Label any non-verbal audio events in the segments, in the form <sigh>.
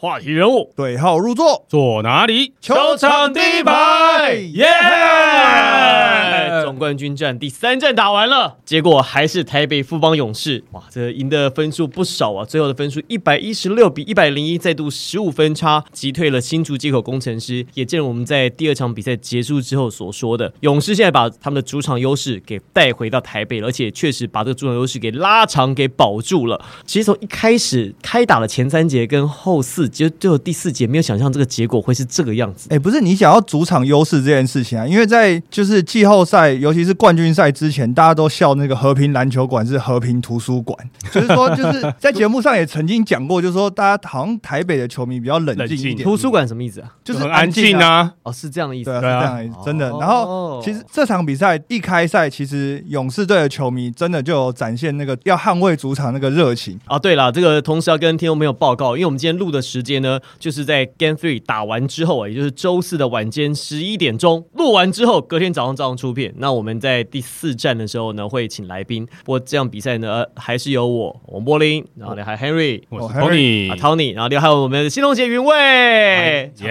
话题人物对号入座，坐哪里？球场第一排耶！总冠军战第三战打完了，结果还是台北富邦勇士，哇，这赢的分数不少啊！最后的分数一百一十六比一百零一，再度十五分差击退了新竹接口工程师，也正如我们在第二场比赛结束之后所说的，勇士现在把他们的主场优势给带回到台北，而且确实把这个主场优势给拉长，给保住了。其实从一开始开打了前三节跟后四节，就最后第四节，没有想象这个结果会是这个样子。哎、不是你想要主场优势这件事情啊，因为在就是季后赛，尤其是冠军赛之前，大家都笑那个和平篮球馆是和平图书馆，<laughs> 就是说就是在节目上也曾经讲过，就是说大家好像台北的球迷比较冷静一点，图书馆什么意思啊？就是很安静啊。啊。哦，是这样的意思对啊，。是这样的意思，真的。哦然后其实这场比赛一开赛，其实勇士队的球迷真的就有展现那个要捍卫主场那个热情。啊，对了，这个同时要跟听众朋友报告，因为我们今天录的时间呢，就是在 Game Three 打完之后，也就是周四的晚间十一点钟录完之后，隔天早上照样出片。那我们在第四站的时候呢，会请来宾。不过这样比赛呢，呃还是有我王柏林，然后呢还有 Henry 我是哦 Tony，啊 Tony，然后另外还有我们的新龙杰云卫。小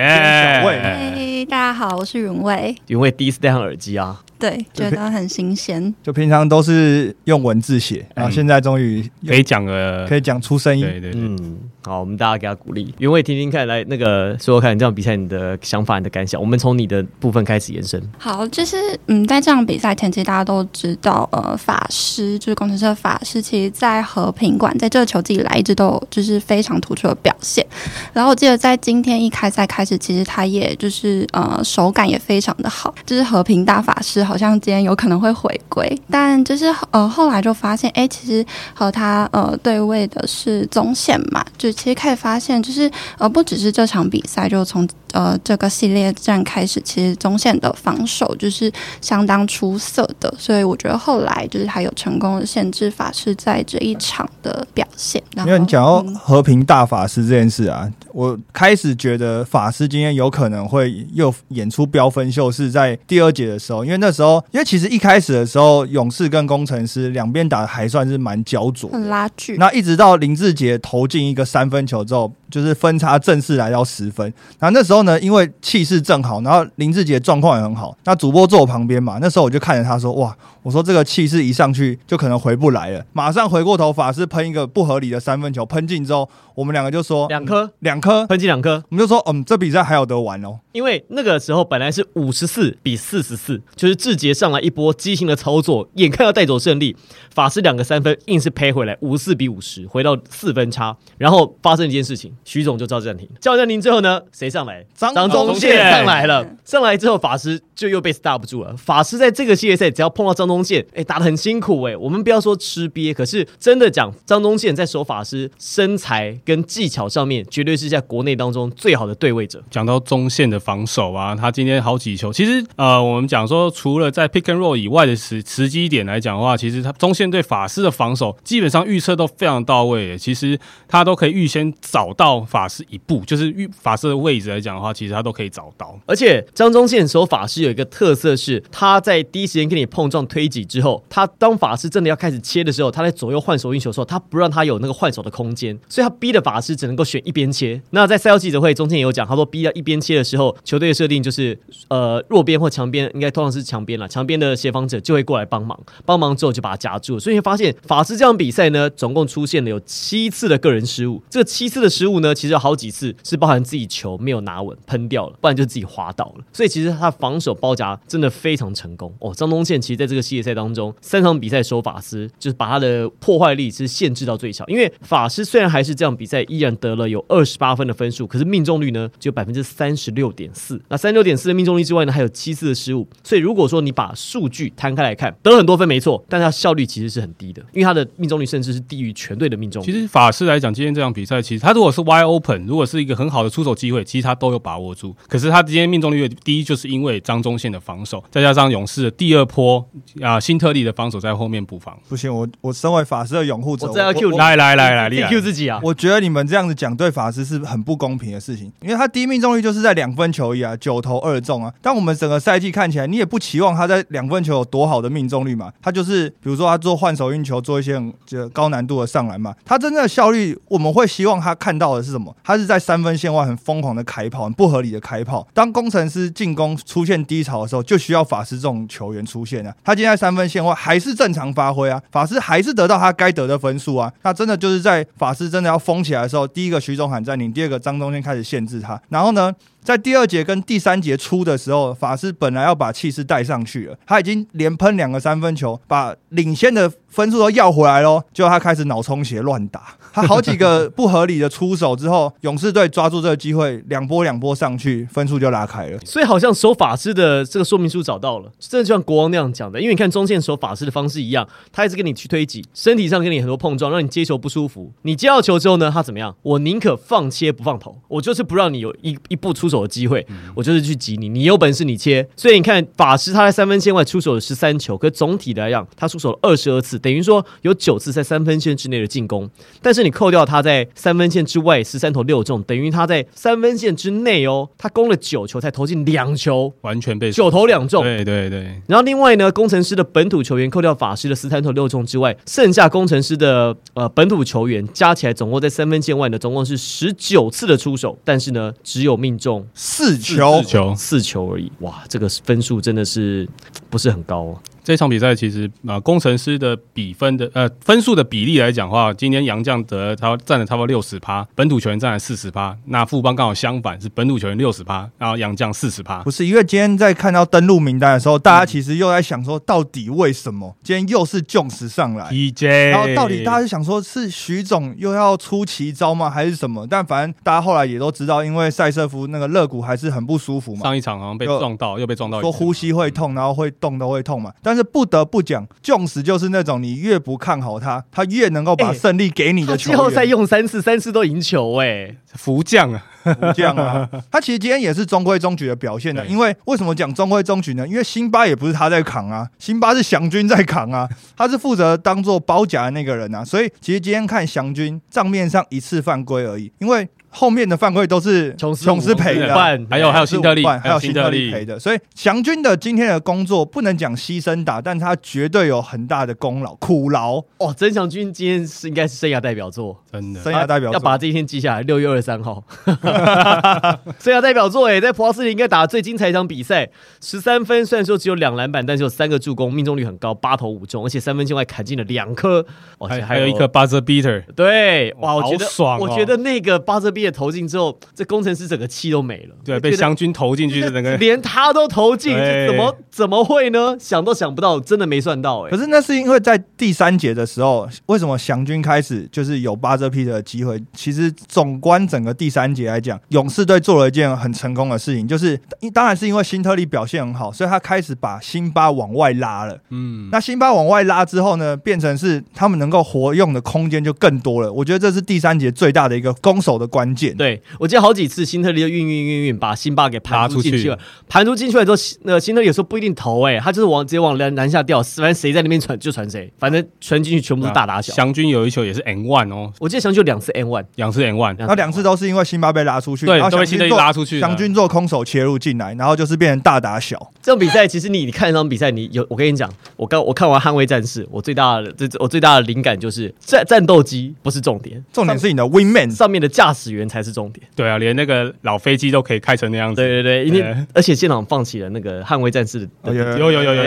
大家好，我是云卫。云卫第一次戴上耳机啊，对，觉得很新鲜。就平常都是用文字写，然后现在终于可以讲了可以讲出声音。对对对，嗯，好，我们大家给他鼓励。云卫听听看，来那个说说看这场比赛你的想法、你的感想。我们从你的部分开始延伸。好，就是嗯，在这场比赛前，其实大家都知道，呃，法师就是工程师的法师，其实在和平馆在这个球季以来一直都有就是非常突出的表现。然后我记得在今天一开赛开始，其实他也就是呃手感也非常的好，就是和平大法师好像今天有可能会回归，但就是呃后来就发现，哎，其实和他呃对位的是中线嘛，就其实可以发现，就是呃不只是这场比赛，就从呃这个系列战开始，其实中线的防守就是相当出色的，所以我觉得后来就是他有成功的限制法师在这一场的表现。因为你讲到嗯和平大法师这件事啊，我开始觉得法师今天有可能会又演出飙分秀，是在第二节的时候，因为那时候，因为其实一开始的时候，勇士跟工程师两边打的还算是蛮焦灼，很拉锯，那一直到林志杰投进一个三分球之后，就是分差正式来到十分。然后那时候呢，因为气势正好，然后林志杰状况也很好。那主播坐我旁边嘛，那时候我就看着他说：“哇，我说这个气势一上去就可能回不来了。”马上回过头，法师喷一个不合理的三分球，喷进之后，我们两个就说两颗两颗，喷进两颗，我们就说嗯，这比赛还有得玩哦。因为那个时候本来是五十四比四十四，就是志杰上来一波激情的操作，眼看要带走胜利，法师两个三分硬是赔回来，五十四比五十，回到四分差。然后发生一件事情，徐总就叫暂停，叫暂停之后呢，谁上来？张张宗宗宪宪上来了，上来之后法师就又被 stop 住了。法师在这个系列赛只要碰到张宗宪，哎，打得很辛苦哎、我们不要说吃瘪，可是真的讲张宗宪在守法师身材跟技巧上面，绝对是在国内当中最好的对位者。讲到中线的防守啊，他今天好几球，其实呃，我们讲说，除了在 pick and roll 以外的时时机点来讲的话，其实他中线对法师的防守基本上预测都非常到位耶。其实他都可以预先找到法师一步，就是预法师的位置来讲的话，其实他都可以找到。而且张宗宪守法师有一个特色是，他在第一时间跟你碰撞推挤之后，他当法师真的要开始切的时候，他在左右换手运球的时候，他不让他有那个换手的空间，所以他逼的法师只能够选一边切。那在赛后记者会中间也有讲，他说逼到一边切的时候，球队的设定就是呃弱边或强边，应该通常是强边了，强边的协防者就会过来帮忙，帮忙之后就把他夹住。所以你会发现法师这场比赛呢，总共出现了有七次的个人失误，这七次的失误呢，其实有好几次是包含自己球没有拿稳喷掉了，不然就自己滑倒了。所以其实他防守包夹真的非常成功哦。张东宪其实在这个系列赛当中，三场比赛守法师，就是把他的破坏力是限制到最小。因为法师虽然还是这样比赛依然得了有二十八分的分数，可是命中率呢只有百分之三十六点四。那三十六点四的命中率之外呢，还有七次的失误。所以如果说你把数据摊开来看，得了很多分没错，但他效率其实是很低的，因为他的命中率甚至是低于全队的命中率。其实法师来讲，今天这场比赛，其实他如果是 wide open，如果是一个很好的出手机会，其实他都有把握住。可是他今天命中率低，就是因为张忠宪的防守，再加上勇士的第二波啊新特利的防守在后面补防。不行，我我身为法师的拥护者，我真要 Q 你来来来来，自己厉害 Q 自己啊！我觉得你们这样子讲对法师是很不公平的事情，因为他第一命中率就是在两分球一啊，九投二中啊。但我们整个赛季看起来，你也不期望他在两分球有多好的命中率嘛。他就是比如说他做换手运球，做一些很就高难度的上篮嘛。他真正的效率，我们会希望他看到是什么？他是在三分线外很疯狂的开炮，很不合理的开炮。当工程师进攻出现低潮的时候，就需要法师这种球员出现啊。他今天在三分线外还是正常发挥啊，法师还是得到他该得的分数啊。那真的就是在法师真的要疯起来的时候，第一个徐总喊暂停，第二个张中间开始限制他，然后呢？在第二节跟第三节出的时候，法师本来要把气势带上去了，他已经连喷两个三分球，把领先的分数都要回来喽。结果他开始脑充血乱打，他好几个不合理的出手之后，勇士队抓住这个机会，两波两波上去，分数就拉开了。所以好像守法师的这个说明书找到了，真的就像国王那样讲的，因为你看中线守法师的方式一样，他一直跟你去推挤，身体上跟你很多碰撞，让你接球不舒服。你接到球之后呢，他怎么样？我宁可放切不放投，我就是不让你有一一步出手的机会。我就是去挤你，你有本事你切。所以你看法师他在三分线外出手了十三球，可总体来讲他出手了二十二次，等于说有九次在三分线之内的进攻。但是你扣掉他在三分线之外十三投六中，等于他在三分线之内哦，他攻了九球才投进两球，完全被九投两中。对对对。然后另外呢，工程师的本土球员扣掉法师的十三投六中之外，剩下工程师的呃本土球员加起来总共在三分线外呢，总共是十九次的出手，但是呢只有命中四球。四球，四球而已，哇，这个分数真的是不是很高。这场比赛其实啊，工程师的比分的呃分数的比例来讲话，今天杨将得他占了差不多六十趴，本土球员占了四十趴。那富邦刚好相反，是本土球员六十趴，然后杨将四十趴。不是，因为今天在看到登录名单的时候，大家其实又在想说，到底为什么今天又是 Jones 上来？TJ，然后到底大家是想说，是徐总又要出奇招吗，还是什么？但反正大家后来也都知道，因为塞瑟夫那个肋骨还是很不舒服嘛。上一场好像被撞到，又被撞到，说呼吸会痛，然后会动都会痛嘛。但是不得不讲。Jones 就是那种你越不看好他，他越能够把胜利给你的球员。季后赛用三次，三次都赢球，哎，福将啊，福将啊。<laughs> 他其实今天也是中规中矩的表现的。因为为什么讲中规中矩呢？因为辛巴也不是他在扛啊，辛巴是祥军在扛啊，他是负责当做包夹的那个人啊。所以其实今天看祥军账面上一次犯规而已，因为。后面的犯规都是琼斯赔的，还有还有新特利，还有新特利赔的，所以祥军的今天的工作不能讲牺牲打，但他绝对有很大的功劳苦劳。哦，曾祥军今天是应该是生涯代表作，真的生涯代表作，要把这一天记下来。六月二十三号，<laughs> 生涯代表作哎，在普奥斯林应该打最精彩一场比赛，十三分，虽然说只有两篮板，但是有三个助攻，命中率很高，八投五中，而且三分线外砍进了两颗，还还有一颗 buzzer beater，对，哇，我觉得爽，我觉得那个 buzzer beater。投进之后，这工程师整个气都没了。对，被湘军投进去 <laughs> 的那个，连他都投进，怎么怎么会呢？想都想不到，真的没算到哎。可是那是因为在第三节的时候，为什么湘军开始就是有巴泽 P 的机会？其实总观整个第三节来讲，勇士队做了一件很成功的事情，就是当然是因为辛特利表现很好，所以他开始把辛巴往外拉了。嗯，那辛巴往外拉之后呢，变成是他们能够活用的空间就更多了。我觉得这是第三节最大的一个攻守的关键。对，我记得好几次辛特利就运运运运把辛巴给盘出进去了，盘出进去了之后，那辛特利有时候不一定投，哎，他就是往直接往篮篮下掉，反正谁在那边传就传谁，反正传进去全部是大打小。祥军有一球也是 N one 哦，我记得祥军两次 N one，两次 N one，那两次都是因为辛巴被拉出去，对，都被辛特利拉出去，祥军做空手切入进来，然后就是变成大打小。这种比赛其实你你看这场比赛，你有我跟你讲，我刚我看完捍卫战士，我最大的这我最大的灵感就是战战斗机不是重点，重点是你的 Win Man 上面的驾驶员才是重点。对啊，连那个老飞机都可以开成那样子。对对对，因为而且现场放起了那个捍卫战士的，有有有有有。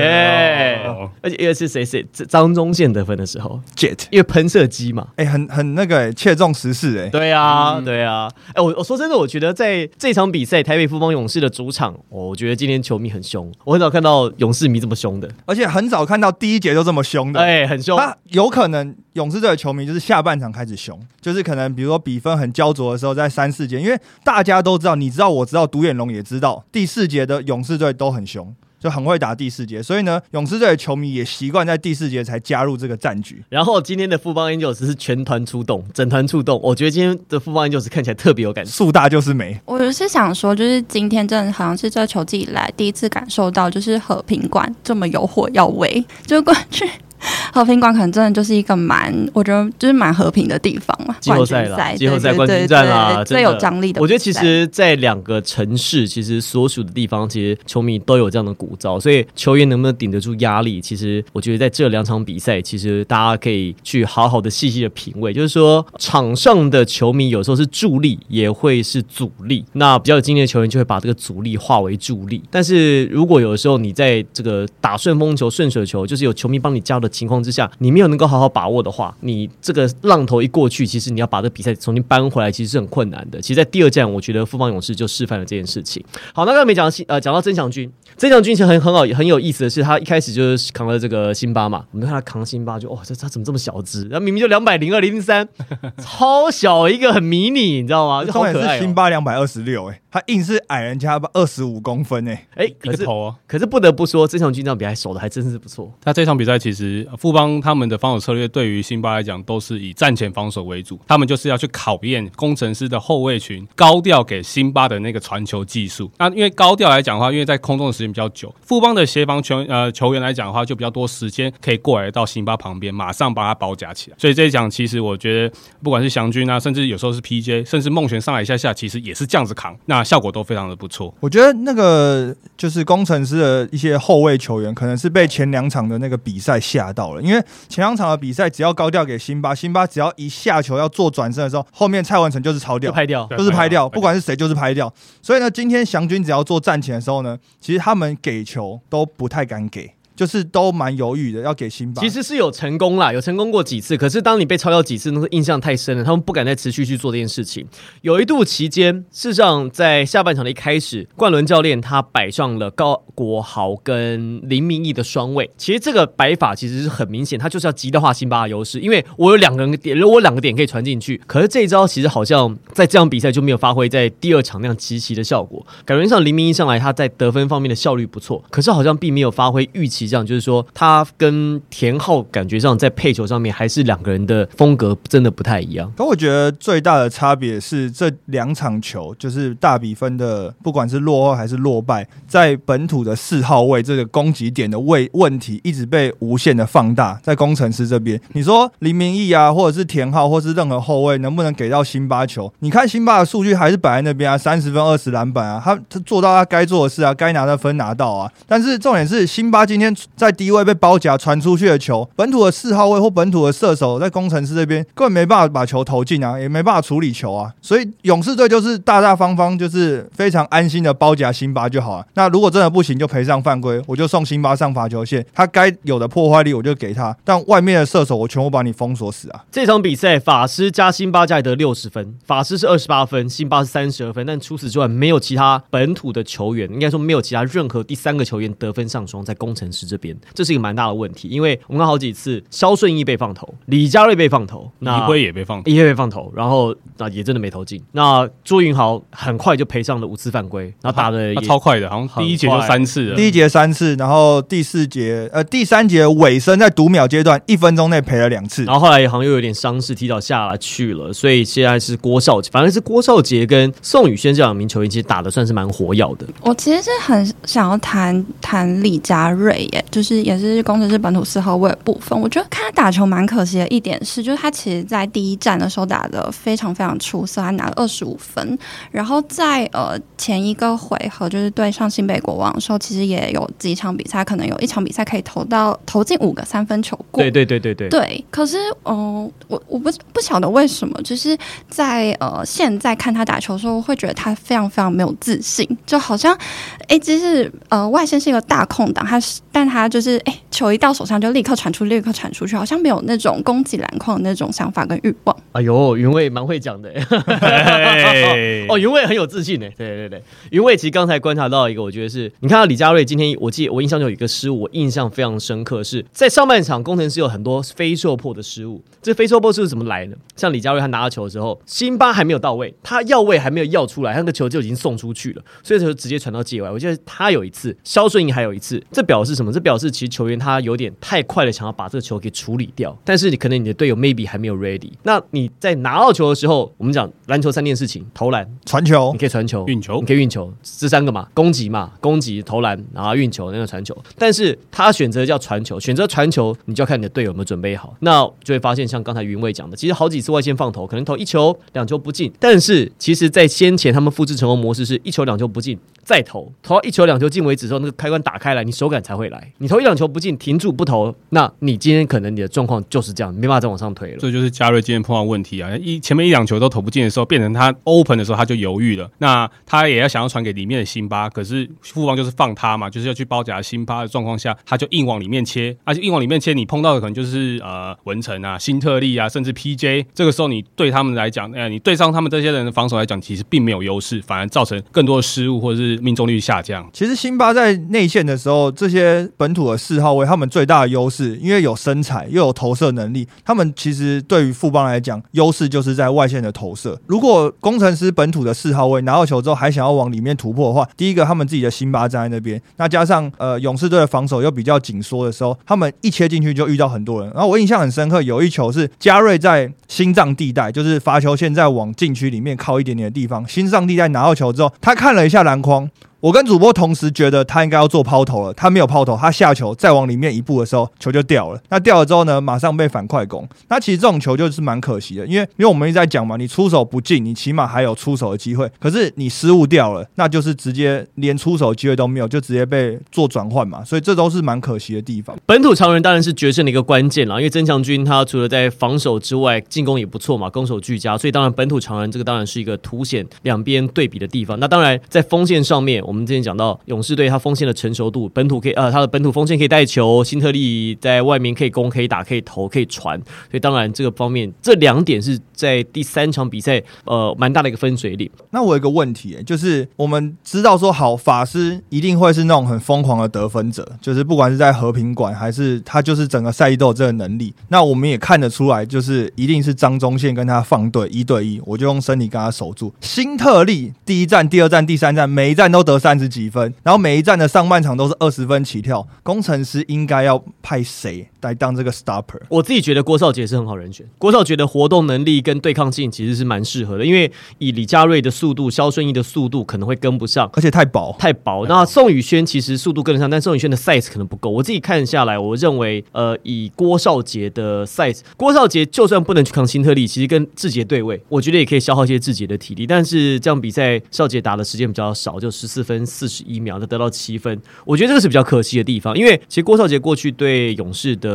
而且因为是谁谁张忠宪得分的时候，Jet，因为喷射机嘛，哎，很很那个切中时事哎。对啊对啊，哎我我说真的，我觉得在这场比赛台北富邦勇士的主场，我觉得今天球迷很凶，我很少看到勇士迷这么凶的，而且很少看到第一节就这么凶的，哎，很凶。他有可能勇士队的球迷就是下半场开始凶，就是可能比如说比分很焦灼的时候，在三四节，因为大家都知道，你知道，我知道，独眼龙也知道，第四节的勇士队都很凶，就很会打第四节，所以呢，勇士队的球迷也习惯在第四节才加入这个战局。然后今天的富邦 Angels 是全团出动，整团出动，我觉得今天的富邦 Angels 看起来特别有感觉，树大就是美。我是想说，就是今天真的好像是这球季以来第一次感受到，就是和平馆这么有火药味，就过去。<laughs> 和平馆可能真的就是一个蛮，我觉得就是蛮和平的地方嘛。季后赛啦，季后赛冠军战啦，最有张力的。我觉得其实，在两个城市，其实所属的地方，其实球迷都有这样的鼓噪，所以球员能不能顶得住压力，其实我觉得在这两场比赛，其实大家可以去好好的细细的品味，就是说场上的球迷有时候是助力，也会是阻力。那比较有经验的球员就会把这个阻力化为助力。但是如果有的时候你在这个打顺风球、顺水球，就是有球迷帮你加的情况之下，你没有能够好好把握的话，你这个浪头一过去，其实你要把这比赛重新扳回来，其实是很困难的。其实，在第二站，我觉得富邦勇士就示范了这件事情。好，那刚才没讲到呃，讲到曾祥军，曾祥军情很很好，很有意思的是，他一开始就是扛了这个辛巴嘛。我们看他扛辛巴，就哇，这他怎么这么小只？然后明明就两百零二零零三，超小一个，很迷你，你知道吗？就好可爱。辛巴两百二十六，哎，他硬是矮人家二十五公分，哎，哎，可是可是不得不说，这场军这场比赛守的还真是不错。那这场比赛其实富邦他们的防守策略对于辛巴来讲都是以战前防守为主，他们就是要去考验工程师的后卫群高调给辛巴的那个传球技术。那因为高调来讲的话，因为在空中的时间比较久，富邦的协防球呃球员来讲的话，就比较多时间可以过来到辛巴旁边，马上把他包夹起来。所以这一讲，其实我觉得不管是祥军啊，甚至有时候是 PJ，甚至梦璇上来一下下，其实也是这样子扛，那效果都非常的不错。我觉得那个就是工程师的一些后卫球员，可能是被前两场的那个比赛吓到了，因为前两场的比赛只要高调给辛巴，辛巴只要一下球要做转身的时候，后面蔡文成就是超掉，拍掉，就是拍掉，不管是谁就是拍掉。所以呢，今天祥军只要做站前的时候呢，其实他他们给球都不太敢给。就是都蛮犹豫的，要给辛巴。其实是有成功啦，有成功过几次。可是当你被超掉几次，那个印象太深了，他们不敢再持续去做这件事情。有一度期间，事实上在下半场的一开始，冠伦教练他摆上了高国豪跟林明义的双位。其实这个摆法其实是很明显，他就是要极大化辛巴的优势，因为我有两个人点，如果两个点可以传进去。可是这一招其实好像在这场比赛就没有发挥在第二场那样极其的效果。感觉上林明义上来他在得分方面的效率不错，可是好像并没有发挥预期。这样就是说，他跟田浩感觉上在配球上面还是两个人的风格真的不太一样。可我觉得最大的差别是这两场球，就是大比分的，不管是落后还是落败，在本土的四号位这个攻击点的位问题一直被无限的放大。在工程师这边，你说林明义啊，或者是田浩，或是任何后卫，能不能给到辛巴球？你看辛巴的数据还是摆在那边啊，三十分、二十篮板啊，他他做到他该做的事啊，该拿的分拿到啊。但是重点是辛巴今天。在低位被包夹传出去的球，本土的四号位或本土的射手在工程师这边根本没办法把球投进啊，也没办法处理球啊，所以勇士队就是大大方方，就是非常安心的包夹辛巴就好了。那如果真的不行，就赔上犯规，我就送辛巴上罚球线，他该有的破坏力我就给他，但外面的射手我全部把你封锁死啊！这场比赛法师加辛巴加得六十分，法师是二十八分，辛巴是三十二分，但除此之外没有其他本土的球员，应该说没有其他任何第三个球员得分上双在工程师这边。这是一个蛮大的问题，因为我们看好几次，肖顺义被放投，李佳瑞被放投，李辉也被放，李辉被放投，然后那也真的没投进。那朱云豪很快就赔上了五次犯规，然后打的超快的，好像第一节就三次，第一节三次，然后第四节呃第三节尾声在读秒阶段一分钟内赔了两次，然后后来好像又有点伤势，提早下来去了，所以现在是郭少杰，反正是郭少杰跟宋宇轩这两名球员其实打的算是蛮活跃的。我其实是很想要谈谈李佳瑞耶，就是。也是工程师本土四号位的部分，我觉得看他打球蛮可惜的一点是，就是他其实在第一站的时候打的非常非常出色，他拿了二十五分。然后在呃前一个回合，就是对上新北国王的时候，其实也有几场比赛，可能有一场比赛可以投到投进五个三分球过。对对对对对。对，可是嗯，我我不不晓得为什么，就是在呃现在看他打球的时候，会觉得他非常非常没有自信，就好像哎，即使呃外线是一个大空档，他是但他就是。是哎，球一到手上就立刻传出，立刻传出去，好像没有那种攻击篮筐的那种想法跟欲望。哎呦，云卫蛮会讲的，<laughs> 哦，云卫很有自信呢。对对对，云卫其实刚才观察到一个，我觉得是你看到李佳瑞今天，我记我印象中有一个失误，我印象非常深刻，是在上半场工程师有很多非受迫的失误。这非受迫是怎么来的？像李佳瑞他拿到球的时候，辛巴还没有到位，他要位还没有要出来，他那个球就已经送出去了，所以就直接传到界外。我记得他有一次，肖顺义还有一次，这表示什么？么？这表示其实球员他有点太快的想要把这个球给处理掉，但是你可能你的队友 maybe 还没有 ready。那你在拿到球的时候，我们讲篮球三件事情：投篮，传球你可以传球，运球你可以运球，这三个嘛，攻击嘛，攻击、投篮，然后运球，那个传球。但是他选择叫传球，选择传球，你就要看你的队友有没有准备好。那就会发现，像刚才云卫讲的，其实好几次外线放投，可能投一球、两球不进，但是其实在先前他们复制成功模式是一球两球不进。再投，投到一球两球进为止之后，那个开关打开来，你手感才会来。你投一两球不进，停住不投，那你今天可能你的状况就是这样，没办法再往上推了。这就是嘉瑞今天碰到问题啊！一前面一两球都投不进的时候，变成他 open 的时候他就犹豫了。那他也要想要传给里面的辛巴，可是富邦就是放他嘛，就是要去包夹辛巴的状况下，他就硬往里面切，而且硬往里面切，你碰到的可能就是呃文成啊、新特利啊，甚至 PJ。这个时候你对他们来讲，呃，你对上他们这些人的防守来讲，其实并没有优势，反而造成更多的失误或者是命中率下降。其实辛巴在内线的时候，这些本土的四号位，他们最大的优势，因为有身材又有投射能力，他们其实对于富邦来讲，优势就是在外线的投射。如果工程师本土的四号位拿到球之后还想要往里面突破的话，第一个他们自己的辛巴站在那边，那加上呃勇士队的防守又比较紧缩的时候，他们一切进去就遇到很多人。然后我印象很深刻，有一球是加瑞在心脏地带，就是罚球线在往禁区里面靠一点点的地方，心脏地带拿到球之后，他看了一下篮筐。我跟主播同时觉得他应该要做抛投了，他没有抛投，他下球再往里面一步的时候，球就掉了。那掉了之后呢，马上被反快攻。那其实这种球就是蛮可惜的，因为因为我们一直在讲嘛，你出手不进，你起码还有出手的机会。可是你失误掉了，那就是直接连出手机会都没有，就直接被做转换嘛。所以这都是蛮可惜的地方。本土常人当然是决胜的一个关键了，因为曾强军他除了在防守之外，进攻也不错嘛，攻守俱佳。所以当然本土常人这个当然是一个凸显两边对比的地方。那当然在锋线上面，我们之前讲到。勇士队他锋线的成熟度，本土可以呃，他的本土锋线可以带球，辛特利在外面可以攻、可以打、可以投、可以传，所以当然这个方面这两点是在第三场比赛呃蛮大的一个分水岭。那我有一个问题，就是我们知道说好法师一定会是那种很疯狂的得分者，就是不管是在和平馆还是他就是整个赛季都有这个能力。那我们也看得出来，就是一定是张忠宪跟他放对一对一，我就用身体跟他守住。辛特利第一站、第二站、第三站每一站都得三十几分。然后每一站的上半场都是二十分起跳，工程师应该要派谁来当这个 stopper？我自己觉得郭少杰是很好人选。郭少杰的活动能力跟对抗性其实是蛮适合的，因为以李佳瑞的速度、肖顺义的速度可能会跟不上，而且太薄太薄。那宋宇轩其实速度跟得上，但宋宇轩的 size 可能不够。我自己看下来，我认为呃，以郭少杰的 size，郭少杰就算不能去扛辛特利，其实跟志杰对位，我觉得也可以消耗一些志杰的体力。但是这样比赛，少杰打的时间比较少，就十四分四十一秒。秒的得到七分，我觉得这个是比较可惜的地方，因为其实郭少杰过去对勇士的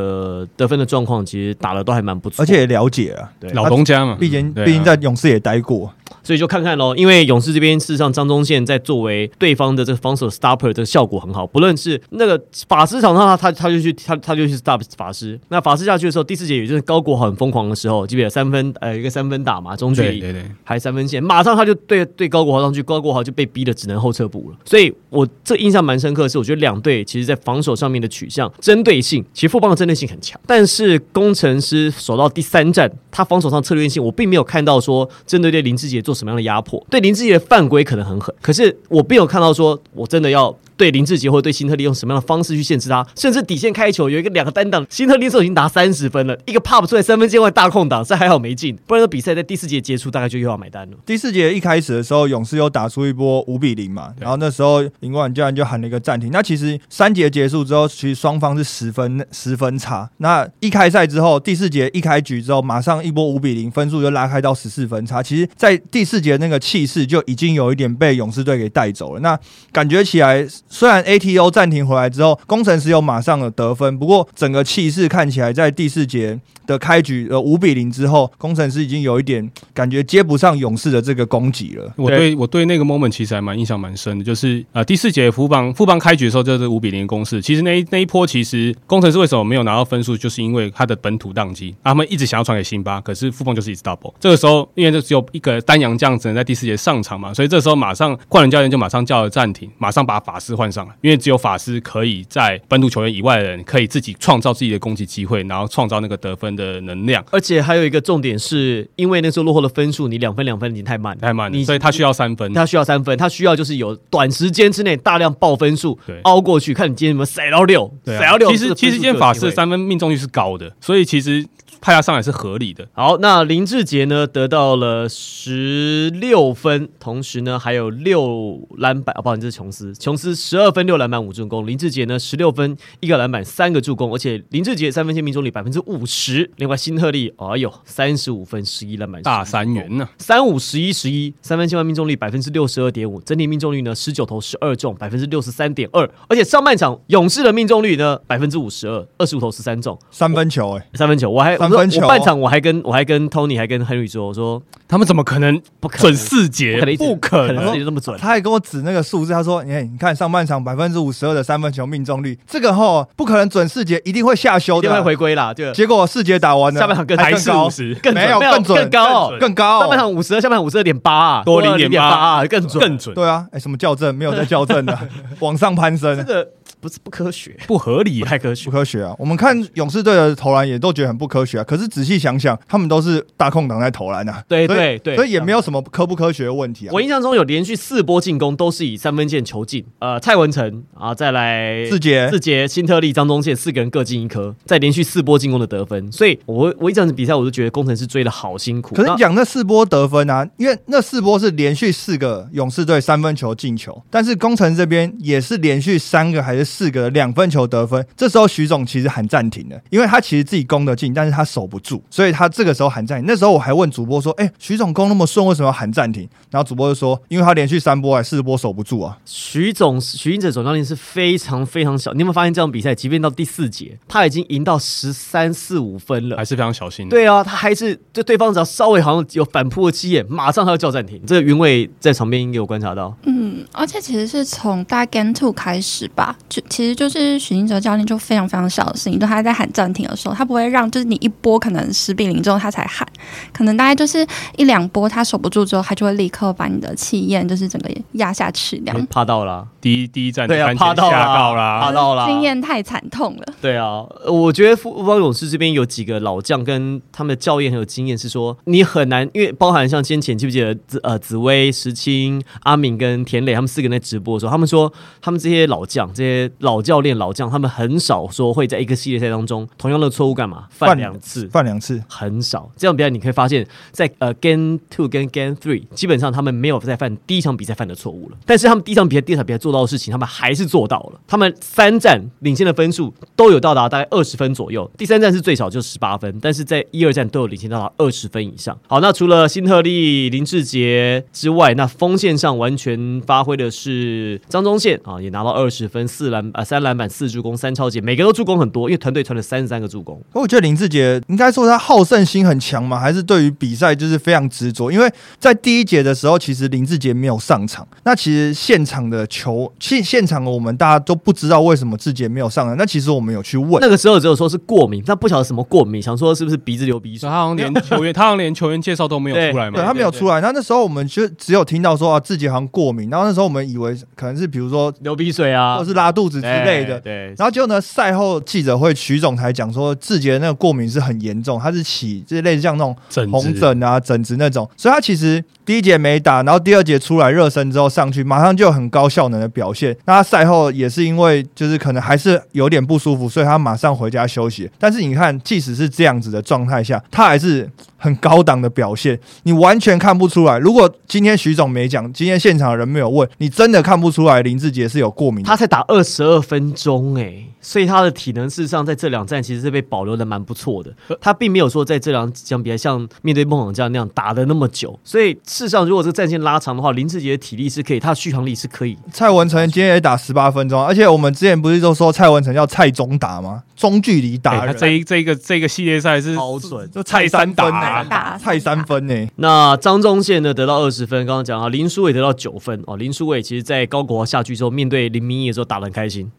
得分的状况，其实打的都还蛮不错，而且也了解啊，对。老东家嘛，毕竟毕竟在勇士也待过。所以就看看喽，因为勇士这边事实上张忠宪在作为对方的这个防守 stopper 这个效果很好，不论是那个法师场上他他他就去他他就去 stop 法师，那法师下去的时候，第四节也就是高国豪很疯狂的时候，记不记得三分呃一个三分打嘛，中距离对对还三分线，马上他就对对高国豪上去，高国豪就被逼的只能后撤步了。所以我这印象蛮深刻的是，我觉得两队其实在防守上面的取向针对性，其实富邦的针对性很强，但是工程师守到第三站，他防守上策略性我并没有看到说针对对林志杰做什么样的压迫。对林志杰的犯规可能很狠，可是我并没有看到说我真的要对林志杰或者对辛特利用什么样的方式去限制他，甚至底线开球有一个两个单挡，辛特利手已经拿三十分了，一个 pop 出来三分线外大空档，这还好没进，不然比赛在第四节结束大概就又要买单了。第四节一开始的时候，勇士又打出一波五比零嘛，然后那时候林冠教练就喊了一个暂停。那其实三节结束之后，其实双方是十分十分差。那一开赛之后，第四节一开局之后，马上一波五比零，分数就拉开到十四分差。其实，在第四节那个气势就已经有一点被勇士队给带走了。那感觉起来，虽然 ATO 暂停回来之后，工程师有马上的得分，不过整个气势看起来在第四节的开局呃五比零之后，工程师已经有一点感觉接不上勇士的这个攻击了。我对我对那个 moment 其实还蛮印象蛮深的，就是呃第四节富邦富邦开局的时候就是五比零攻势。其实那一那一波其实工程师为什么没有拿到分数，就是因为他的本土宕机，他们一直想要传给辛巴，可是富邦就是一直 double。这个时候因为就只有一个丹阳强将只能在第四节上场嘛，所以这时候马上冠伦教练就马上叫了暂停，马上把法师换上来，因为只有法师可以在本土球员以外的人可以自己创造自己的攻击机会，然后创造那个得分的能量。而且还有一个重点是，因为那时候落后的分数，你两分两分已经太慢，太慢了，所以他需要三分。他需要三分，他需要就是有短时间之内大量爆分数对凹过去，看你今天有没有塞到六，塞到六。其实其实今天法师。三分命中率是高的，所以其实派他上来是合理的。好，那林志杰呢得到了十六分，同时呢还有六篮板，哦，不好意思，这是琼斯，琼斯十二分六篮板五助攻，林志杰呢十六分一个篮板三个助攻，而且林志杰三分线命中率百分之五十，另外新特利，哎呦三十五分十一篮板大三元呢，三五十一十一，三分线外命中率百分之六十二点五，整体命中率呢十九投十二中，百分之六十三点二，而且上半场勇士的命中率呢百分之五十二，二十五投十三中，三分球哎、三分球，我还半场我还跟我还跟 Tony 还跟 Henry 说，我说他们怎么可能不可能准四节？不可能一直不可能。可能自己这么准。他还跟我指那个数字，他说：“你看，你看上半场百分之五十二的三分球命中率，这个吼不可能准四节，一定会下修的。啊。一定会回归啦，就。结果四节打完了，下半场更还是还更高。五，十，更没有更准更高。哦，更高。上半场五十二，下半场五十二点八啊，多零0.8八啊，更准。更准，对啊，哎，什么校正？没有在校正的，<laughs> 往上攀升。这，个不是不科学，不合理不。太科学不。科学啊！我们看勇士队的投篮也都觉得很不科学啊。可是仔细想想，他们都是大空档在投篮啊，对对对，所以也没有什么科不科学的问题啊。我印象中有连续四波进攻都是以三分线球进，呃，蔡文成啊，再来志杰志杰、辛特利、张宗宪四个人各进一颗，再连续四波进攻的得分，所以我我一整场比赛我就觉得工程师追的好辛苦。可是你讲那四波得分啊，因为那四波是连续四个勇士队三分球进球，但是工程这边也是连续三个还是四个两分球得分。这时候徐总其实喊暂停了，因为他其实自己攻得进，但是他守不住，所以他这个时候喊暂停。那时候我还问主播说：“哎、徐总攻那么顺，为什么要喊暂停？”然后主播就说：“因为他连续三波还四波守不住啊。徐总徐英哲总教练是非常非常小，你有没有发现这场比赛，即便到第四节，他已经赢到十三四五分了还。是非常小心的。对啊，他还是就对方只要稍微好像有反扑的气焰，马上他就叫暂停。这个云伟在场边应该有观察到，嗯，而且其实是从大概 Game Two 开始吧，就其实就是许金哲教练就非常非常小心，就他在喊暂停的时候，他不会让就是你一波可能十比零之后他才喊，可能大概就是一两波他守不住之后，他就会立刻把你的气焰就是整个压下去，这样。怕到了，第一第一站对啊，三怕到节吓到啦，怕。到了，经验太惨痛了，对啊，呃我觉得富邦勇士这边有几个老将跟他们的教练很有经验，是说你很难，因为包含像先前记不记得紫呃紫薇、石青、阿敏跟田磊他们四个人在直播的时候，他们说他们这些老将、这些老教练、老将，他们很少说会在一个系列赛当中同样的错误干嘛犯犯两次。犯两次，很少，这样比赛你可以发现，在呃 Game Two 跟 Game Three，基本上他们没有再犯第一场比赛犯的错误了。但是他们第一场比赛、第二场比赛做到的事情，他们还是做到了。他们三战领先的分数都有到达大概二十分左右，第三站是最少就十八分，但是在一二战都有领先到达二十分以上。好，那除了辛特利、林志杰之外，那锋线上完全发挥的是张宗宪啊，也拿到二十分、四篮啊三篮板、四助攻、三超节，每个都助攻很多，因为团队传了三十三个助攻。我觉得林志杰应该说他好胜心很强嘛，还是对于比赛就是非常执着。因为在第一节的时候，其实林志杰没有上场，那其实现场的球现现场我们大家都不知道为什么志杰没有上场。那其实我们有去问，那个时候只有说是过敏，但不晓得什么过敏，想说是不是鼻子流鼻水。他好像连球员，<laughs> 他好像连球员介绍都没有出来嘛。对他没有出来。那那时候我们就只有听到说啊，志杰好像过敏，然后那时候我们以为可能是比如说流鼻水啊，或是拉肚子之类的。对，然后结果呢，赛后记者会，徐总才讲说，志杰那个过敏是很严重，他是起就是类似像那种红疹啊、疹子那种，所以他其实第一节没打，然后第二节出来热身之后上去，马上就有很高效能的表现。那他赛后也是因为就是可能还是有点不舒服，所以他马上回家休息。但是你看，即使是这样子的状态下，他还是很高档的表现，你完全看不出来。如果今天徐总没讲，今天现场的人没有问，你真的看不出来林志杰是有过敏。他才打二十二分钟哎，所以他的体能事实上在这两站其实是被保留的蛮不错的。他并没有说在这两场比赛像面对梦想家那样打的那么久，所以事实上如果这个战线拉长的话，林志杰的体力是可以，他的续航力是可以。蔡文成今天也打十八分钟，而且我们之前不是都说蔡文成叫蔡中打吗？中距离哎打这一这一个这个系列赛是好准就蔡三打打蔡三分呢、那张宗宪呢得到二十分，刚刚讲啊，林书伟得到九分哦。林书伟其实在高国华下去之后，面对林明义的时候打得很开开心，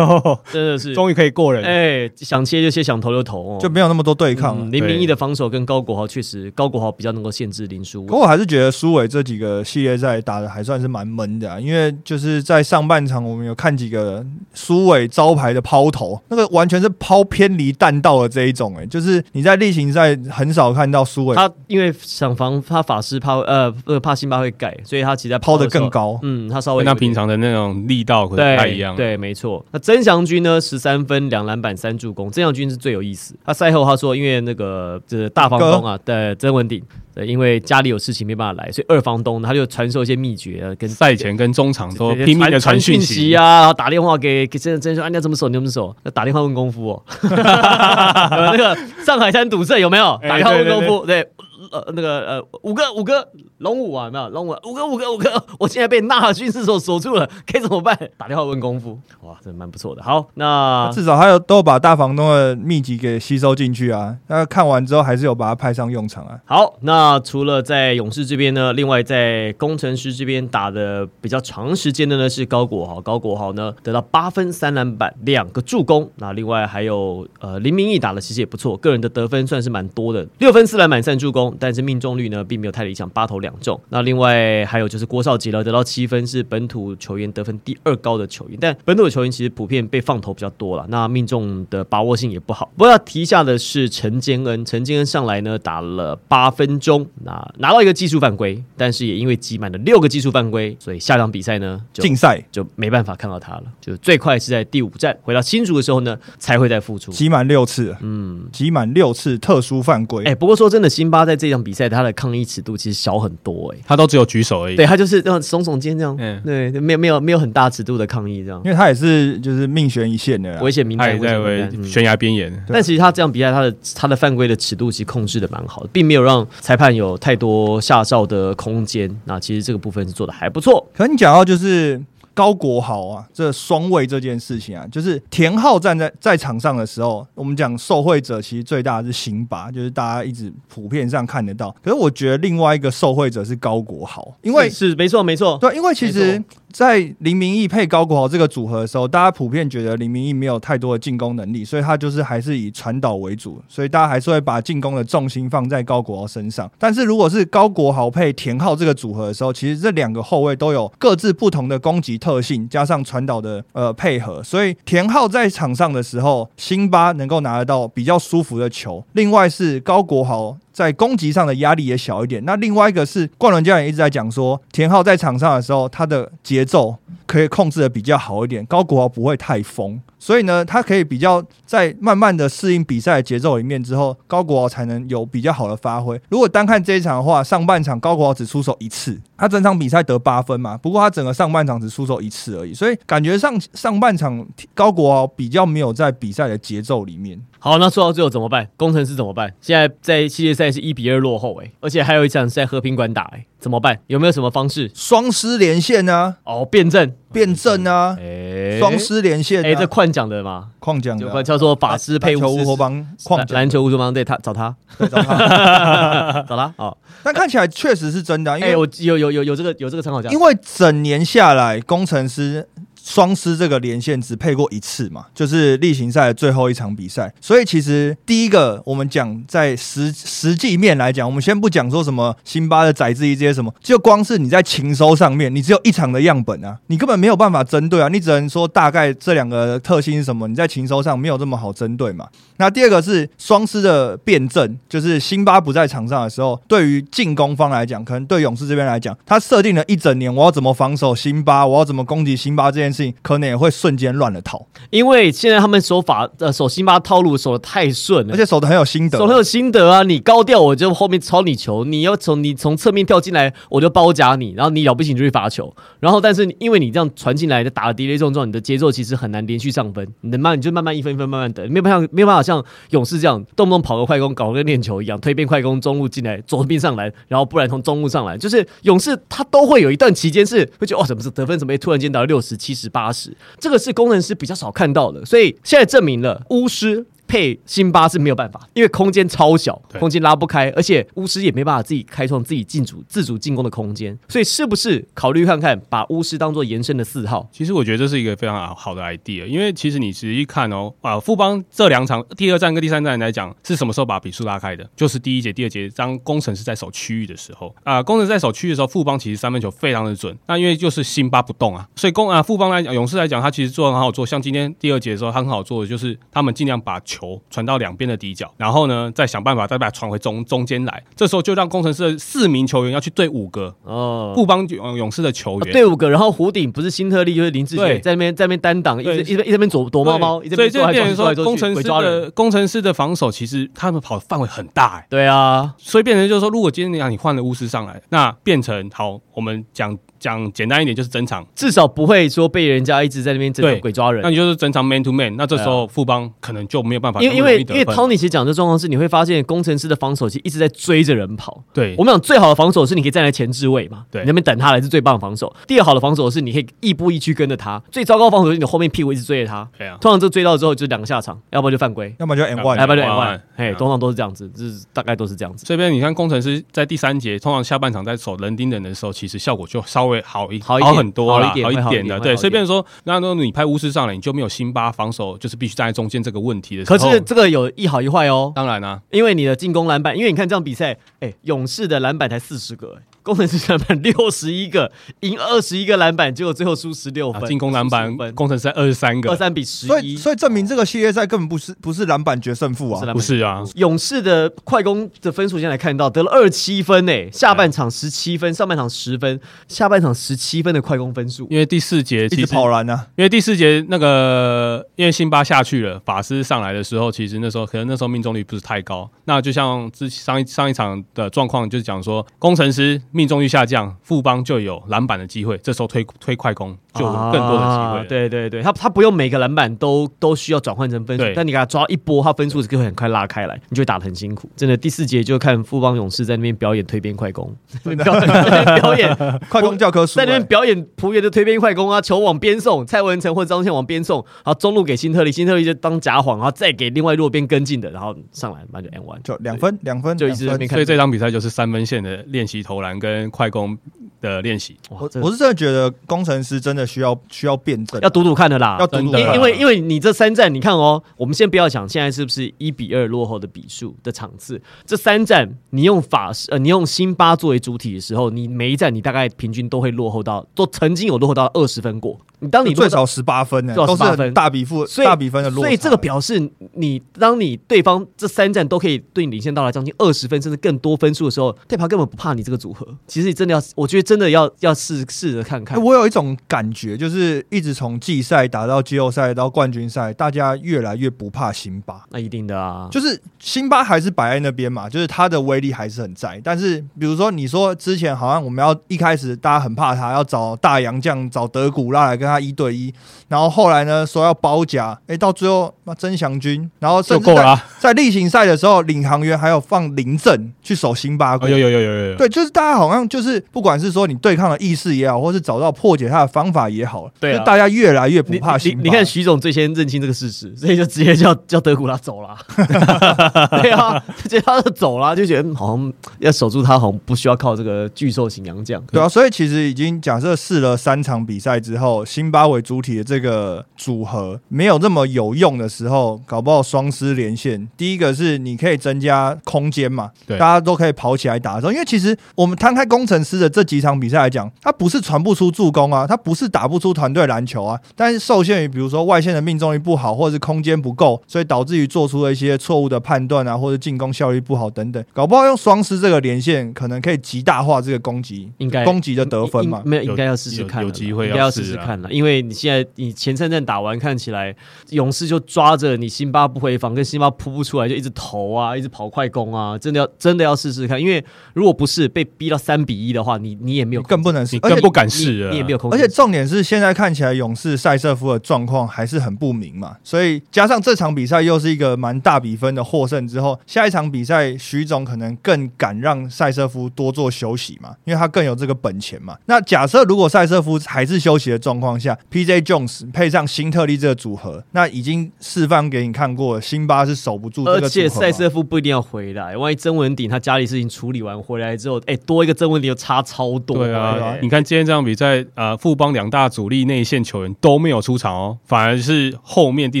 <laughs> 真的是。终于可以过人。哎，想切就切，想投就投哦，就没有那么多对抗。嗯林明义的防守跟高国豪确实，高国豪比较能够限制林书伟。可我还是觉得苏伟这几个系列赛打的还算是蛮闷的、啊，因为就是在上半场我们有看几个苏伟招牌的抛投，那个完全是抛偏离弹道的这一种、哎，就是你在例行赛很少看到苏伟他因为想防他法师怕呃呃怕辛巴会改，所以他其实在抛的更，高。嗯，他稍微跟他平常的那种力道可能不太一样。对，没错。那曾祥军呢？十三分、两篮板、三助攻。曾祥军是最有意思。他赛后他说，因为那个这大房东啊，对曾文鼎，对，因为家里有事情没办法来，所以二房东他就传授一些秘诀，呃跟赛前跟中场都拼命的传讯息。啊，然后打电话给给真真说，啊，你要怎么守？你要怎么守？要打电话问功夫哦，呃 <laughs> <laughs> 那个上海滩赌圣有没有？哎打电话问功夫，对。呃，那个呃，五哥五哥龙五啊，有没有龙五？五哥五哥五哥，<laughs> 我现在被纳军事所锁住了，该怎么办？打电话问功夫，哇，这蛮不错的。好，那至少还有都把大房东的秘籍给吸收进去啊。那看完之后还是有把它派上用场啊。好，那除了在勇士这边呢，另外在工程师这边打的比较长时间的呢是高国豪，高国豪呢得到八分、三篮板、两个助攻。那另外还有呃林明义打的其实也不错，个人的得分算是蛮多的，六分、四篮板、三助攻，但是命中率呢并没有太理想，八投两中。那另外还有就是郭少杰了，得到七分，是本土球员得分第二高的球员，但本土的球员其实普遍被放投比较多了，那命中的把握性也不好。不过要提一下的是陈坚恩，陈坚恩上来呢打了八分钟，那拿到一个技术犯规，但是也因为挤满了六个技术犯规，所以下场比赛呢就竞赛就没办法看到他了，就最快是在第五站回到新竹的时候呢才会再复出。挤满六次，嗯，挤满六次特殊犯规。哎、不过说真的，辛巴在这场比赛他的抗议尺度其实小很多哎、他都只有举手而已。对他就是这样耸耸肩这样，嗯对，没有没有没有很大尺度的抗议这样因，为他也是就是命悬一线的，危险名单，在悬崖边缘。但其实他这样比赛，他的他的犯规的尺度其实控制的蛮好的，并没有让裁判有太多下哨的空间。那其实这个部分是做的还不错。可你讲到就是高国豪啊，这双位这件事情啊，就是田浩站在在场上的时候，我们讲受惠者其实最大的是辛巴，就是大家一直普遍上看得到。可是我觉得另外一个受惠者是高国豪，因为是是没错没错，对，因为其实，在林明义配高国豪这个组合的时候，大家普遍觉得林明义没有太多的进攻能力，所以他就是还是以传导为主，所以大家还是会把进攻的重心放在高国豪身上。但是如果是高国豪配田浩这个组合的时候，其实这两个后卫都有各自不同的攻击特性，加上传导的呃配合，所以田浩在场上的时候，辛巴能够拿得到比较舒服的球。另外是高国豪在攻击上的压力也小一点。那另外一个是冠伦教练一直在讲说，田浩在场上的时候，他的节奏可以控制的比较好一点，高国豪不会太疯。所以呢，他可以比较在慢慢的适应比赛的节奏里面之后，高国豪才能有比较好的发挥。如果单看这一场的话，上半场高国豪只出手一次，他整场比赛得八分嘛，不过他整个上半场只出手一次而已，所以感觉上上半场高国豪比较没有在比赛的节奏里面。好，那说到最后怎么办？工程师怎么办？现在在系列赛是一比二落后、欸，而且还有一场是在和平馆打、欸，怎么办？有没有什么方式？双师连线啊，哦，辩证，辩证啊，哎、双师连线、啊，哎、这矿讲的嘛，矿奖的啊、就叫做法师配乌托邦矿篮球乌托邦，对他 <laughs> 找他，对找他找他哦。但看起来确实是真的啊、因哎、为、我有有有有这个有这个参考价因。为整年下来，工程师双狮这个连线只配过一次嘛，就是例行赛最后一场比赛。所以其实第一个，我们讲在实实际面来讲，我们先不讲说什么辛巴的宰制一这些什么，就光是你在情收上面，你只有一场的样本啊，你根本没有办法针对啊，你只能说大概这两个特性是什么，你在情收上没有这么好针对嘛。那第二个是双狮的辩证，就是辛巴不在场上的时候，对于进攻方来讲，可能对勇士这边来讲，他设定了一整年，我要怎么防守辛巴，我要怎么攻击辛巴这件事情，可能也会瞬间乱了套，因为现在他们手法呃手辛巴套路守的太顺了，而且守的很有心得守。很有心得啊！你高调我就后面抄你球，你要从你从侧面跳进来我就包夹你，然后你了不起你就去罚球，然后但是因为你这样传进来的打的跌跌撞撞，你的节奏其实很难连续上分，你的慢你就慢慢一分一分慢慢等，没有办法没有办法像勇士这样动不动跑个快攻，搞个练球一样，推边快攻中路进来，左边上来，然后不然从中路上来，就是勇士他都会有一段期间是会觉得哦怎么是得分怎么会突然间达到六十七十八十，这个是工程师比较少看到的，所以现在证明了巫师。配辛巴是没有办法，因为空间超小，空间拉不开，而且巫师也没办法自己开创自己进主自主进攻的空间，所以是不是考虑看看把巫师当做延伸的四号？其实我觉得这是一个非常好的 idea，因为其实你仔细看哦，啊，富邦这两场第二战跟第三战来讲，是什么时候把比数拉开的？就是第一节、第二节，当工程师在守区域的时候，啊，工程师在守区域的时候，富邦其实三分球非常的准。那因为就是辛巴不动啊，所以攻啊富邦来讲，勇士来讲，他其实做的很好做。像今天第二节的时候，他很好做的就是他们尽量把球传到两边的底角，然后呢再想办法再把它传回中中间来。这时候就让工程师的四名球员要去对五个哦。布邦勇勇士的球员。对五个，然后弧顶不是新特利就是林志杰在那边在那边单挡，一直一直一直在那边躲躲猫猫，所以在那边这变成说，工程师鬼抓人。的工程师的防守其实他们跑的范围很大哎、对啊，所以变成就是说，如果今天你让你换了巫师上来，那变成好，我们讲讲简单一点，就是整场，至少不会说被人家一直在那边整对鬼抓人。那。你就是整场 man to man，那这时候富邦可能就没有办法因为因为因为 Tony 其实讲的状况是，你会发现工程师的防守其实一直在追着人跑。对。我们讲最好的防守是你可以站在前置位嘛，对。你那边等他来是最棒的防守。第二好的防守是你可以亦步亦趋跟着他，最糟糕的防守是你后面屁股一直追着他。对啊，通常这追到之后就两个下场，要不然就犯规，要么就 M one，要不然就 M one，嘿，嗯通常都是这样子，就是大概都是这样子。这边你看工程师在第三节，通常下半场在守人盯人的时候，其实效果就稍微好一好一点很多啦好一点好一点点的。对，所以变成说，那那你派巫师上来，你就没有辛巴防守，就是必须站在中间这个问题的时候。可是这个有一好一坏哦，当然啊，因为你的进攻篮板，因为你看这场比赛，哎，勇士的篮板才四十个，哎工程师篮板六十一个，赢二十一个篮板，结果最后输十六分，啊进攻篮板分。工程师二十三个，二三比十一。所以所以证明这个系列赛根本不是不是篮板决胜负啊。不是啊，勇士的快攻的分数现在来看到得了二七分诶，下半场十七分，上半场十分，下半场十七分的快攻分数。因为第四节一直其实跑篮啊，因为第四节那个，因为辛巴下去了，法师上来的时候，其实那时候可能那时候命中率不是太高。那就像之上一上一场的状况，就是讲说，工程师命中率下降，副帮就有篮板的机会，这时候推推快攻。就有更多的机会对对对，他他不用每个篮板都都需要转换成分数，但你给他抓一波，他分数就会很快拉开来，你就会打得很辛苦。真的，第四节就看富邦勇士在那边表演推边快攻，表在那边表演 <laughs> 快攻教科书在那边欸。表演仆员的推边快攻啊，球往边送，蔡文成或张宪往边送，然后中路给辛特利，辛特利就当假晃，然后再给另外路边跟进的，然后上来，那就 N 完。就两分，两分，就一直在那边看所以这场比赛就是三分线的练习投篮跟快攻的练习。我我是真的觉得工程师真的需要需要辩证，要赌赌看的啦，要赌赌看因因为因为你这三战，你看哦，我们先不要讲现在是不是一比二落后的比数的场次，这三战你用法师呃，你用辛巴作为主体的时候，你每一战你大概平均都会落后到，都曾经有落后到二十分过。你当你最少十八分呢，最少18都是很分大比分所以大比分的落差。所以这个表示你当你对方这三战都可以对你领先到来将近二十分甚至更多分数的时候，对方根本不怕你这个组合。其实你真的要，我觉得真的要要试试着看欸看。我有一种感觉，就是一直从季赛打到季后赛到冠军赛，大家越来越不怕辛巴。那一定的啊，就是辛巴还是摆在那边嘛，就是他的威力还是很在。但是比如说你说之前好像我们要一开始大家很怕他，要找大洋将找德古拉来跟他一对一，然后后来呢说要包夹，哎、到最后那曾祥军，然后甚至在就够了啊、在例行赛的时候，领航员还有放林振去守辛巴过。哦，有有有有有有，对，就是大家好像就是，不管是说你对抗的意识也好，或是找到破解他的方法也好，对啊就大家越来越不怕辛巴。你你看徐总最先认清这个事实，所以就直接叫叫德古拉走了。<laughs> 对啊，直接他就走了，就觉得嗯好像要守住他，好像不需要靠这个巨兽型洋将。对啊，所以其实已经假设试了三场比赛之后，辛巴为主体的这个组合没有那么有用的时候，搞不好双狮连线。第一个是你可以增加空间嘛，对大家都可以跑起来打的时候，因为其实我们摊开工程师的这几场比赛来讲，他不是传不出助攻啊，他不是打不出团队篮球啊，但是受限于比如说外线的命中率不好，或者是空间不够，所以导致于做出了一些错误的判断啊，或者进攻效率不好等等，搞不好用双狮这个连线，可能可以极大化这个攻击，应该攻击的得分嘛。没有，应该要试试看有有机会应该要试试看了。因为你现在你前三战打完，看起来勇士就抓着你辛巴不回防，跟辛巴扑不出来，就一直投啊，一直跑快攻啊，真的要真的要试试看。因为如果不是被逼到三比一的话，你你你也没有更不能你试，而且更不敢试了，你也没有空，而且重点是，现在看起来勇士塞瑟夫的状况还是很不明嘛，所以加上这场比赛又是一个蛮大比分的获胜之后，下一场比赛徐总可能更敢让塞瑟夫多做休息嘛，因为他更有这个本钱嘛。那假设如果塞瑟夫还是休息的状况下，P.J. Jones 配上辛特利这个组合，那已经示范给你看过了，辛巴是守不住这而个组合嘛。且塞瑟夫不一定要回来，万一曾文鼎他家里事情处理完回来之后，哎、多一个曾文鼎就差超多。对啊，哎你看今天这场比赛，呃，富邦两大主力内线球员都没有出场哦，反而是后面第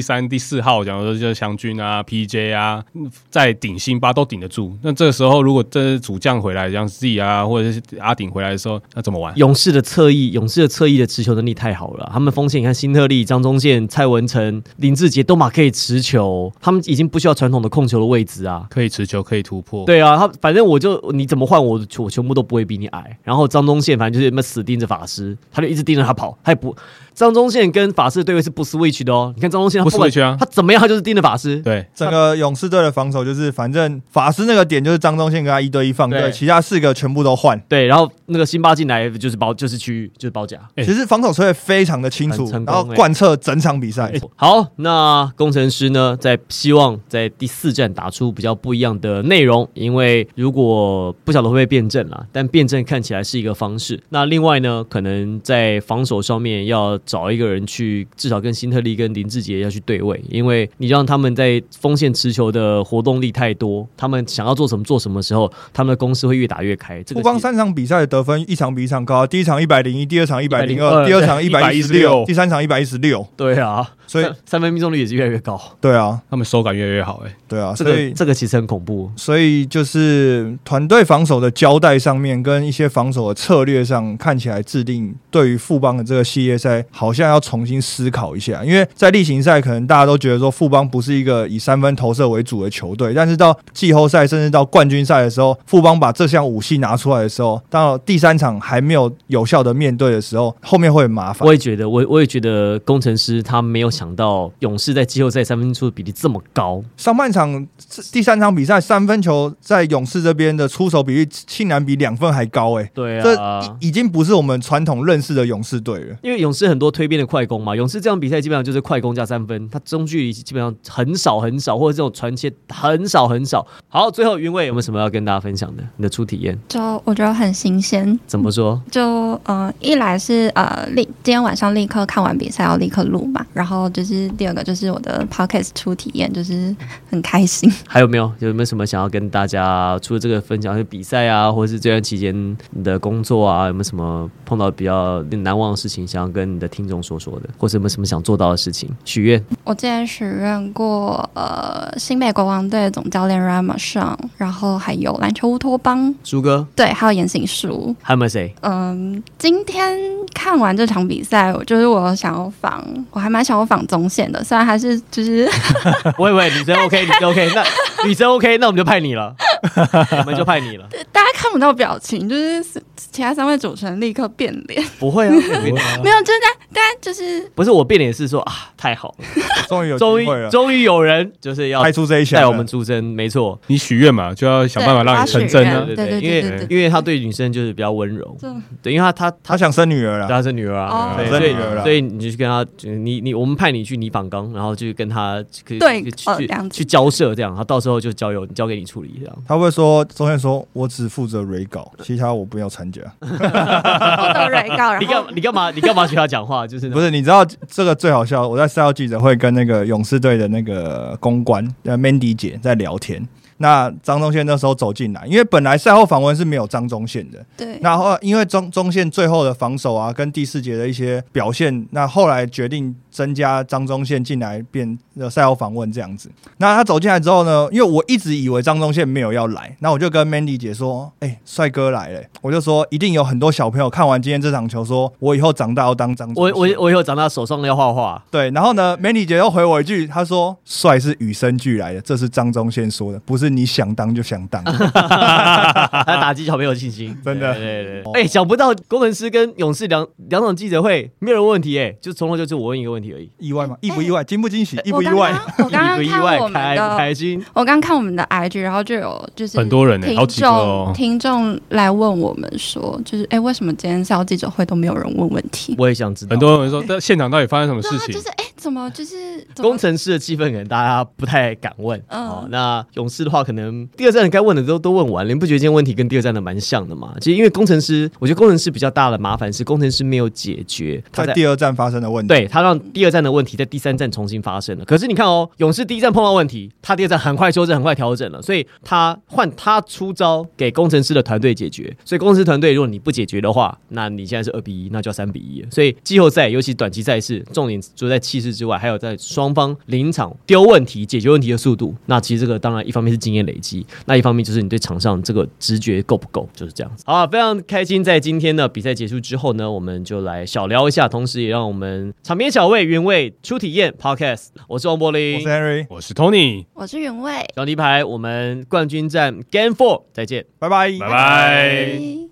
三、第四号，假如说就是祥军啊、PJ 啊，嗯在顶辛巴都顶得住。那这个时候，如果这是主将回来，像 Z 啊，或者是阿顶回来的时候，那怎么玩？勇士的侧翼，勇士的侧翼的持球能力太好了。他们锋线，你看辛特利、张宗宪、蔡文成、林志杰都马可以持球，他们已经不需要传统的控球的位置啊。可以持球，可以突破。对啊，他反正我就你怎么换我，我全部都不会比你矮。然后张宗宪反正就是那么死盯着法师，他就一直盯着他跑，他也不。张宗宪跟法师的对位是不 switch 的哦。你看张宗宪他不管 switch 啊他怎么样他就是盯着法师。对，整个勇士队的防守就是，反正法师那个点就是张宗宪跟他一对一放对对，其他四个全部都换。对，然后那个辛巴进来就是包就是区域就是包夹。哎其实防守策略非常的清楚很成，功然后哎贯彻整场比赛。好，那工程师呢，在希望在第四站打出比较不一样的内容，因为如果不晓得会不会变阵啦，但变阵看起来是一个方式。那另外呢，可能在防守上面要找一个人去，至少跟辛特利跟林志杰要去对位，因为你让他们在锋线持球的活动力太多，他们想要做什么做什么时候，他们的攻势会越打越开。这个光三场比赛的得分一场比一场高，第一场一百零一，第二场一百零二，102第二场一百一十六，116第三场一百一十六。对啊，所以三三分命中率也是越来越高，对啊，他们手感越来越好、哎，对啊，这所以个这个其实很恐怖。所以就是团队防守的交代上面，跟一些防守策略上，看起来制定对于富邦的这个系列赛，好像要重新思考一下。因为在例行赛，可能大家都觉得说富邦不是一个以三分投射为主的球队，但是到季后赛甚至到冠军赛的时候，富邦把这项武器拿出来的时候，到第三场还没有有效的面对的时候，后面会很麻烦我。也觉得，我我也觉得工程师他没有想到勇士在季后赛三分出的比例这么高。上半场第三场比赛，三分球在勇士这边的出手比例竟然比两分还高、欸，对啊，已已经不是我们传统认识的勇士队了。因为勇士很多推边的快攻嘛，勇士这场比赛基本上就是快攻加三分，他中距离基本上很少很少，或者这种传切很少很少。好，最后云伟有没有什么要跟大家分享的？你的初体验就我觉得很新鲜。怎么说？就呃，一来是呃立今天晚上立刻看完比赛要立刻录嘛，然后就是第二个就是我的 podcast 初体验，就是很开心。<laughs> 还有没有有没有什么想要跟大家除了这个分享，就比赛啊，或者是这段期间你的工作啊，有没有什么碰到比较难忘的事情，想要跟你的听众说说的，或者有没有什么想做到的事情？许愿。我之前许愿过呃新北国王队总教练 Rama 上，然后还有篮球乌托邦，舒哥，对，还有言行书。还有没有谁？嗯，今天看完这场比赛，我就是我想要仿，我还蛮想要仿中线的，虽然还是就是 <laughs> 喂喂，女生 OK，女生 OK，那女生 OK，那我们就派你了，<laughs> 我们就派你了。大家看不到表情，就是其他三位主持人立刻变脸，不会啊，<laughs> 没有，就是大大家就是不是我变脸是说啊，太好了，<laughs> 终于有终于，终于有人就是要开出这一枪，带我们出征，没错，你许愿嘛，就要想办法让你成真啊对。对对因为对对对因为他对女生就是比较温柔，对，因为他他他想生女儿了。他生女儿啊，哦对，所以生女儿了所以你就去跟他，就你你我们派你去泥仿钢，然后就跟他去对去去交涉这样，然后到时候就交由交给你处理这样。他会说，中线说，我只负责 re 稿，其他我不要参加。<laughs> 我的蕊稿，你干你干嘛你干嘛学他讲话？就是不是，你知道这个最好笑？我在赛后记者会跟那个勇士队的那个公关呃 Mandy 姐在聊天。那张忠宪那时候走进来，因为本来赛后访问是没有张忠宪的，对，那后因为中中宪最后的防守啊，跟第四节的一些表现，那后来决定增加张忠宪进来变呃赛后访问这样子。那他走进来之后呢，因为我一直以为张忠宪没有要来，那我就跟 Mandy 姐说：“哎、帅哥来了、我就说一定有很多小朋友看完今天这场球说，我以后长大要当张我。我我以后长大手上要画画，对，然后呢，Mandy 姐又回我一句，她说：“帅是与生俱来的，这是张忠宪说的，不是你想当就想当。<laughs> 他打击小朋友信心，<laughs> 真的对对对。哎，想不到工程师跟勇士两两场记者会没有人问问题，哎，就从头就是我问一个问题而已，意外吗？意不意外？惊不惊喜？意不意外？刚刚我刚刚 <laughs> 意不意外？看我们开不开的，心？我刚看我们的 IG，然后就有就是很多人好几个哦众听众来问我们说，就是哎，为什么今天下午记者会都没有人问问题？我也想知道。很多人说，在现场到底发生什么事情就？是哎，怎么就是工程师的气氛可能大家不太敢问。嗯哦，那勇士的话，可能第二站该问的都都问完了，你不觉得今天问题跟第二站的蛮像的吗？其实因为工程师，我觉得工程师比较大的麻烦是工程师没有解决他在第二站发生的问题，对他让第二站的问题在第三站重新发生了。可是你看哦，勇士第一站碰到问题，他第二站很快修正，很快调整了，所以他换他出招给工程师的团队解决。所以工程师团队如果你不解决的话，那你现在是二比一，那就要三比一了。所以季后赛尤其短期赛事，重点除了在气势之外，还有在双方临场丢问题、解决问题的速度。那其实这个当然一方面是经验累积，那一方面就是你对场上这个直觉够不够，就是这样子。好啊，非常开心，在今天呢比赛结束之后呢，我们就来小聊一下，同时也让我们场边小魏原位初体验 Podcast。我是王柏林我林是，Henry，我是 Tony，我是原味，小泥牌，我们冠军战 Game Four，再见。拜拜，拜拜。拜